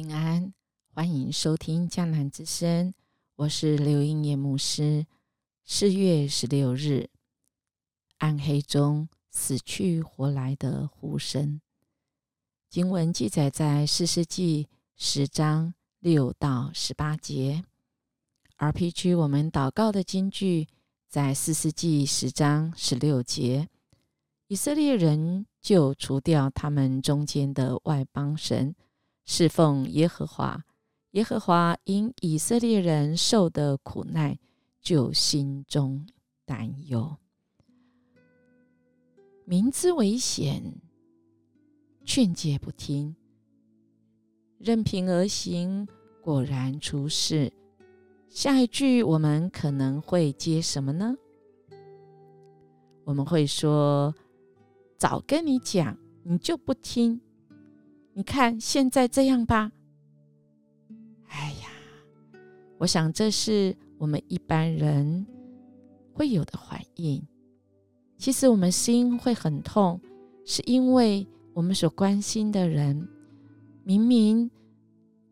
平安，欢迎收听江南之声，我是刘英叶牧师。四月十六日，暗黑中死去活来的呼声。经文记载在四世纪十章六到十八节。RPG 我们祷告的经句在四世纪十章十六节。以色列人就除掉他们中间的外邦神。侍奉耶和华，耶和华因以色列人受的苦难，就心中担忧。明知危险，劝诫不听，任凭而行，果然出事。下一句我们可能会接什么呢？我们会说：“早跟你讲，你就不听。”你看现在这样吧，哎呀，我想这是我们一般人会有的反应。其实我们心会很痛，是因为我们所关心的人，明明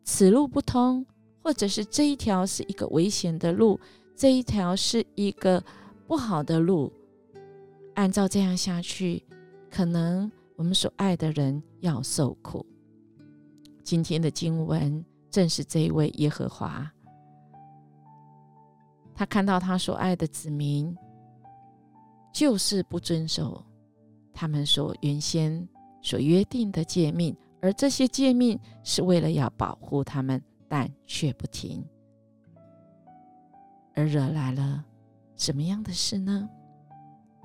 此路不通，或者是这一条是一个危险的路，这一条是一个不好的路，按照这样下去，可能。我们所爱的人要受苦。今天的经文正是这一位耶和华，他看到他所爱的子民就是不遵守他们所原先所约定的诫命，而这些诫命是为了要保护他们，但却不听，而惹来了什么样的事呢？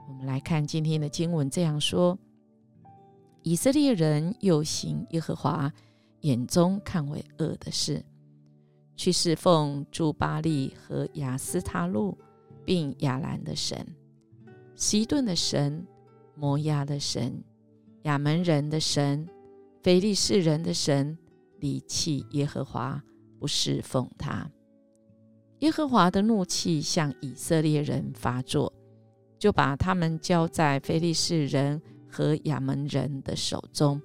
我们来看今天的经文这样说。以色列人又行耶和华眼中看为恶的事，去侍奉朱巴利和亚斯塔路，并亚兰的神、西顿的神、摩亚的神、亚门人的神、非利士人的神，离弃耶和华，不侍奉他。耶和华的怒气向以色列人发作，就把他们交在非利士人。和亚门人的手中。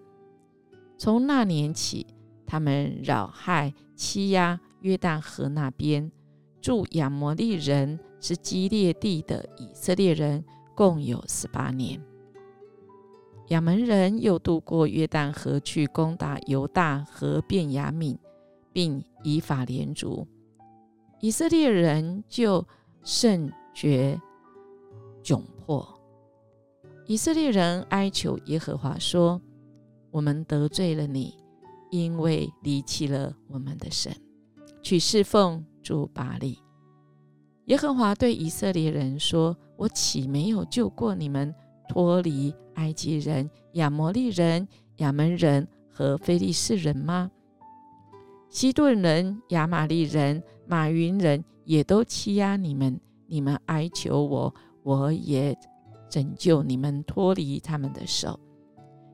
从那年起，他们扰害、欺压约旦河那边住亚摩利人之基列地的以色列人，共有十八年。亚门人又渡过约旦河去攻打犹大和便雅悯，并以法连族。以色列人就甚觉窘迫。以色列人哀求耶和华说：“我们得罪了你，因为离弃了我们的神，去侍奉主巴利。”耶和华对以色列人说：“我岂没有救过你们脱离埃及人、亚摩利人、亚门人和非利士人吗？西顿人、亚玛利人、马云人也都欺压你们，你们哀求我，我也。”拯救你们脱离他们的手，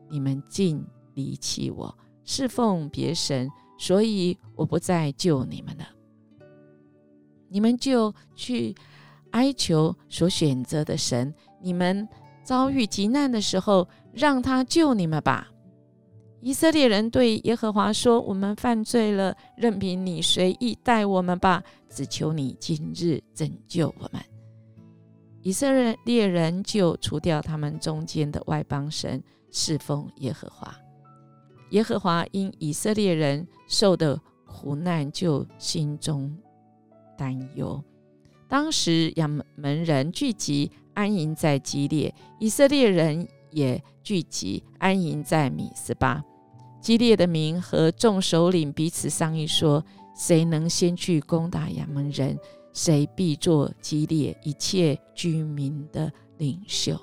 你们竟离弃我，侍奉别神，所以我不再救你们了。你们就去哀求所选择的神，你们遭遇急难的时候，让他救你们吧。以色列人对耶和华说：“我们犯罪了，任凭你随意待我们吧，只求你今日拯救我们。”以色列人就除掉他们中间的外邦神，侍奉耶和华。耶和华因以色列人受的苦难，就心中担忧。当时亚门人聚集安营在基列，以色列人也聚集安营在米斯巴。基列的民和众首领彼此商议说：“谁能先去攻打亚门人？”谁必做激烈一切居民的领袖？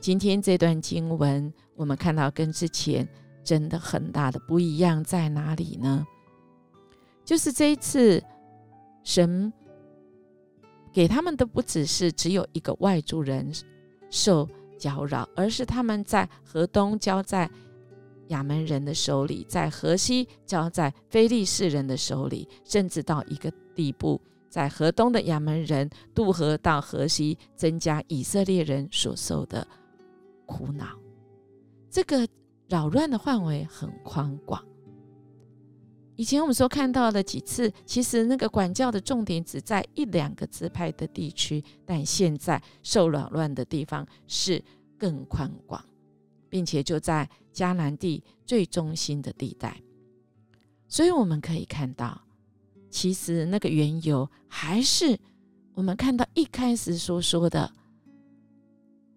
今天这段经文，我们看到跟之前真的很大的不一样在哪里呢？就是这一次，神给他们的不只是只有一个外族人受搅扰，而是他们在河东交在亚门人的手里，在河西交在非利士人的手里，甚至到一个。地步，在河东的亚门人渡河到河西，增加以色列人所受的苦恼。这个扰乱的范围很宽广，以前我们所看到的几次，其实那个管教的重点只在一两个支派的地区，但现在受扰乱的地方是更宽广，并且就在迦南地最中心的地带。所以我们可以看到，其实那个缘由还是我们看到一开始所说的，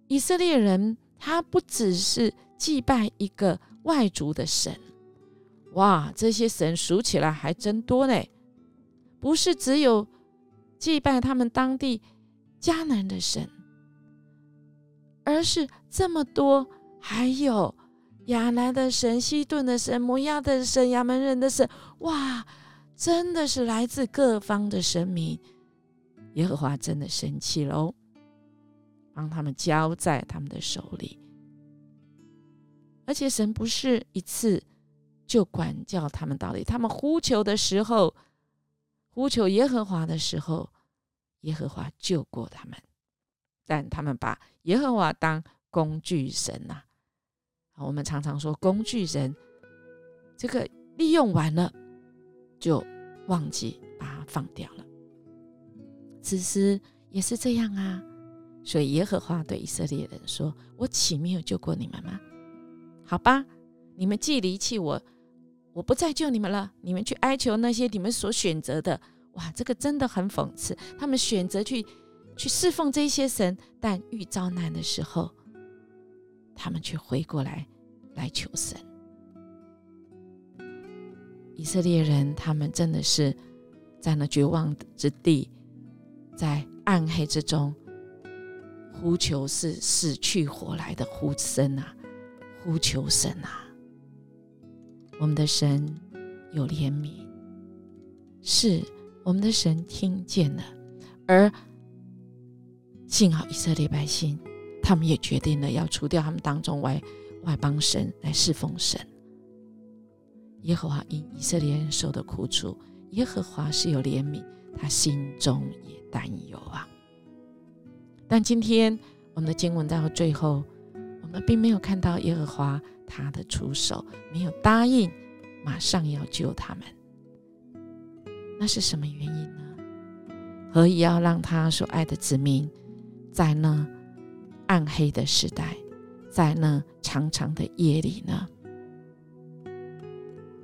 以色列人他不只是祭拜一个外族的神。哇，这些神数起来还真多呢！不是只有祭拜他们当地迦南的神，而是这么多，还有亚南的神、西顿的神、摩亚的神、亚门人的神。哇，真的是来自各方的神明。耶和华真的生气了哦，帮他们交在他们的手里，而且神不是一次。就管教他们到底，他们呼求的时候，呼求耶和华的时候，耶和华救过他们，但他们把耶和华当工具神呐。我们常常说工具人，这个利用完了就忘记把它放掉了。此时也是这样啊，所以耶和华对以色列人说：“我岂没有救过你们吗？好吧，你们既离弃我。”我不再救你们了，你们去哀求那些你们所选择的。哇，这个真的很讽刺。他们选择去去侍奉这些神，但遇遭难的时候，他们却回过来来求神。以色列人，他们真的是在那绝望之地，在暗黑之中呼求，是死去活来的呼声啊，呼求神啊！我们的神有怜悯，是我们的神听见了，而幸好以色列百姓，他们也决定了要除掉他们当中外外邦神来侍奉神。耶和华因以色列人受的苦楚，耶和华是有怜悯，他心中也担忧啊。但今天我们的经文到最后，我们并没有看到耶和华。他的出手没有答应，马上要救他们，那是什么原因呢？何以要让他所爱的子民在那暗黑的时代，在那长长的夜里呢？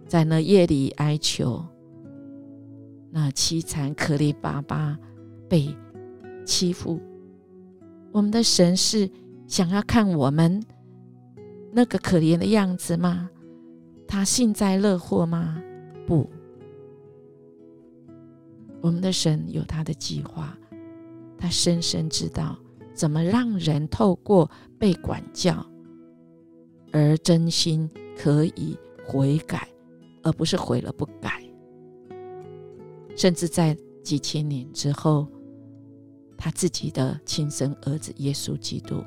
在那夜里哀求，那凄惨可怜巴巴被欺负，我们的神是想要看我们。那个可怜的样子吗？他幸灾乐祸吗？不，我们的神有他的计划，他深深知道怎么让人透过被管教而真心可以悔改，而不是悔了不改，甚至在几千年之后，他自己的亲生儿子耶稣基督。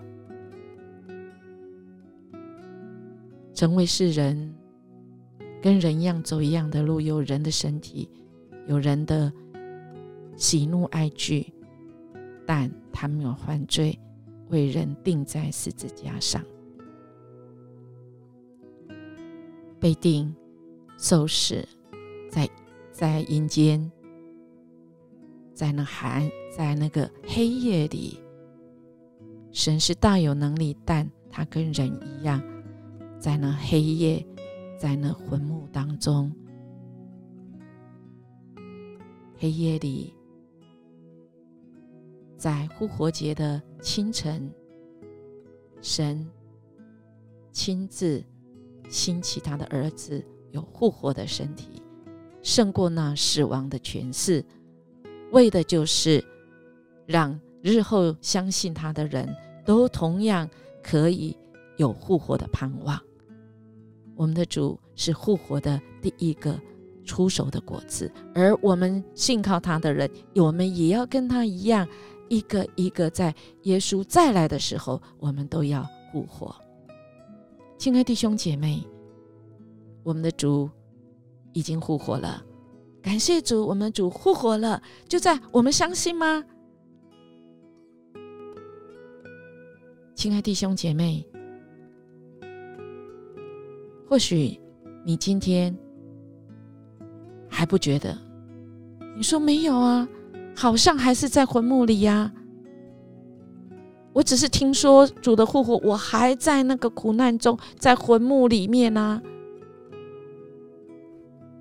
成为世人，跟人一样走一样的路，有人的身体，有人的喜怒哀惧，但他没有犯罪，为人钉在十字架上，被钉受死，在在阴间，在那寒，在那个黑夜里，神是大有能力，但他跟人一样。在那黑夜，在那坟墓当中，黑夜里，在复活节的清晨，神亲自兴起他的儿子，有复活的身体，胜过那死亡的权势，为的就是让日后相信他的人都同样可以有复活的盼望。我们的主是复活的第一个出手的果子，而我们信靠他的人，我们也要跟他一样，一个一个在耶稣再来的时候，我们都要复活。亲爱弟兄姐妹，我们的主已经复活了，感谢主，我们主复活了，就在我们相信吗？亲爱弟兄姐妹。或许你今天还不觉得？你说没有啊？好像还是在坟墓里呀。我只是听说主的复活，我还在那个苦难中，在坟墓里面呢。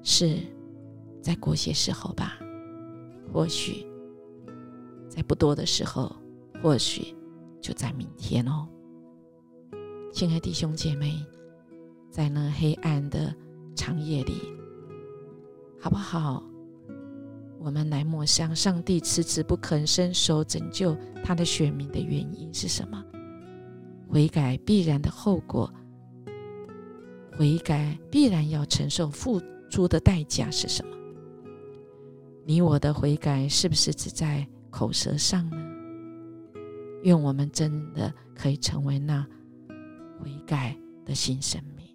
是再过些时候吧，或许在不多的时候，或许就在明天哦。亲爱的弟兄姐妹，在那黑暗的长夜里，好不好？我们来默想，上帝迟迟不肯伸手拯救他的选民的原因是什么？悔改必然的后果，悔改必然要承受付出的代价是什么？你我的悔改是不是只在口舌上呢？愿我们真的可以成为那悔改的新生命。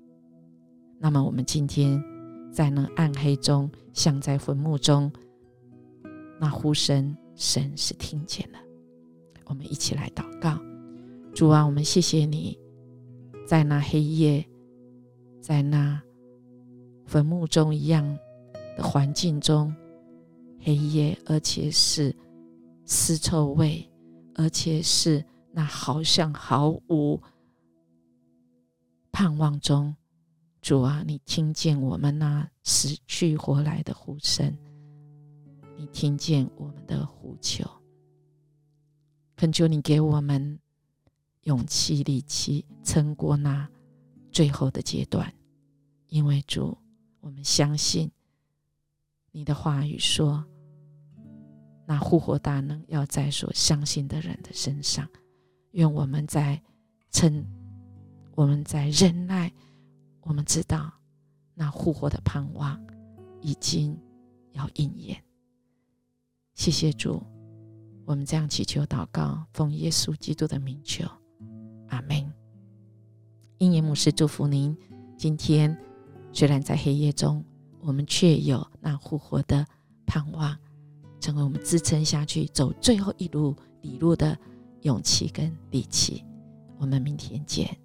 那么，我们今天在那暗黑中，像在坟墓中。那呼声，神是听见了。我们一起来祷告：主啊，我们谢谢你，在那黑夜，在那坟墓中一样的环境中，黑夜，而且是尸臭味，而且是那好像毫无盼望中，主啊，你听见我们那死去活来的呼声。你听见我们的呼求，恳求你给我们勇气、力气，撑过那最后的阶段。因为主，我们相信你的话语说，那复活大能要在所相信的人的身上。愿我们在称，我们在忍耐，我们知道那复活的盼望已经要应验。谢谢主，我们这样祈求祷告，奉耶稣基督的名求，阿门。因耶牧师祝福您。今天虽然在黑夜中，我们却有那复活的盼望，成为我们支撑下去走最后一路、一路的勇气跟底气。我们明天见。